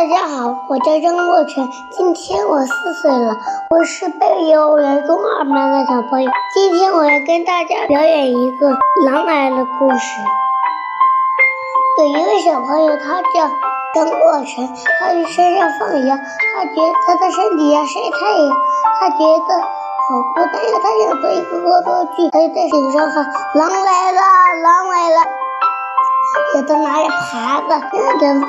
大家好，我叫张若晨，今天我四岁了，我是贝贝幼儿园中二班的小朋友。今天我要跟大家表演一个狼来了故事。有一位小朋友，他叫张若晨，他去山上放羊，他觉得他在山底下晒太阳，他觉得好孤单呀，他想做一个恶作剧，他就在顶上喊：“狼来了，狼来了！”有的拿着耙子，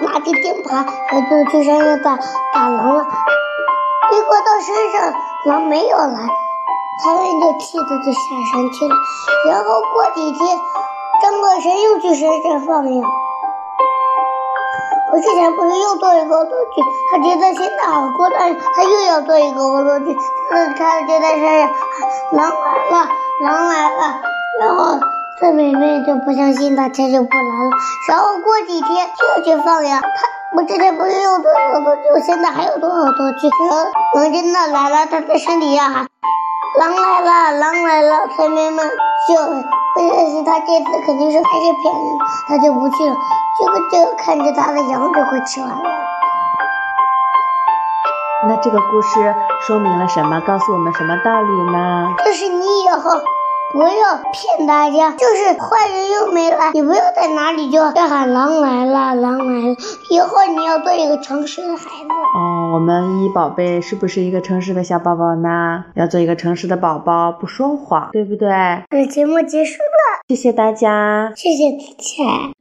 拿着钉耙，有的去山上打打狼了。结果到山上，狼没有来，他们就气得就下山去了。然后过几天，张果山又去山上放羊。我之前不是又做一个恶作剧，他觉得现在好孤单，他又要做一个恶作剧。他他就在山上，狼来了，狼来了，然后。这妹妹就不相信他，他就不来了。然后过几天就去放羊。他我之前不是又做恶作剧，我现在还有多少多剧？狼狼真的来了，他在山底下喊：“狼来了，狼来了！”村民们就不相信他这次肯定是还是骗人，他就不去了。结果就看着他的羊就会吃完了。那这个故事说明了什么？告诉我们什么道理呢？就是你以后。不要骗大家，就是坏人又没来，你不要在哪里就要喊狼来了，狼来了。以后你要做一个诚实的孩子。哦，我们依依宝贝是不是一个诚实的小宝宝呢？要做一个诚实的宝宝，不说谎，对不对？嗯节目结束了，谢谢大家，谢谢大家。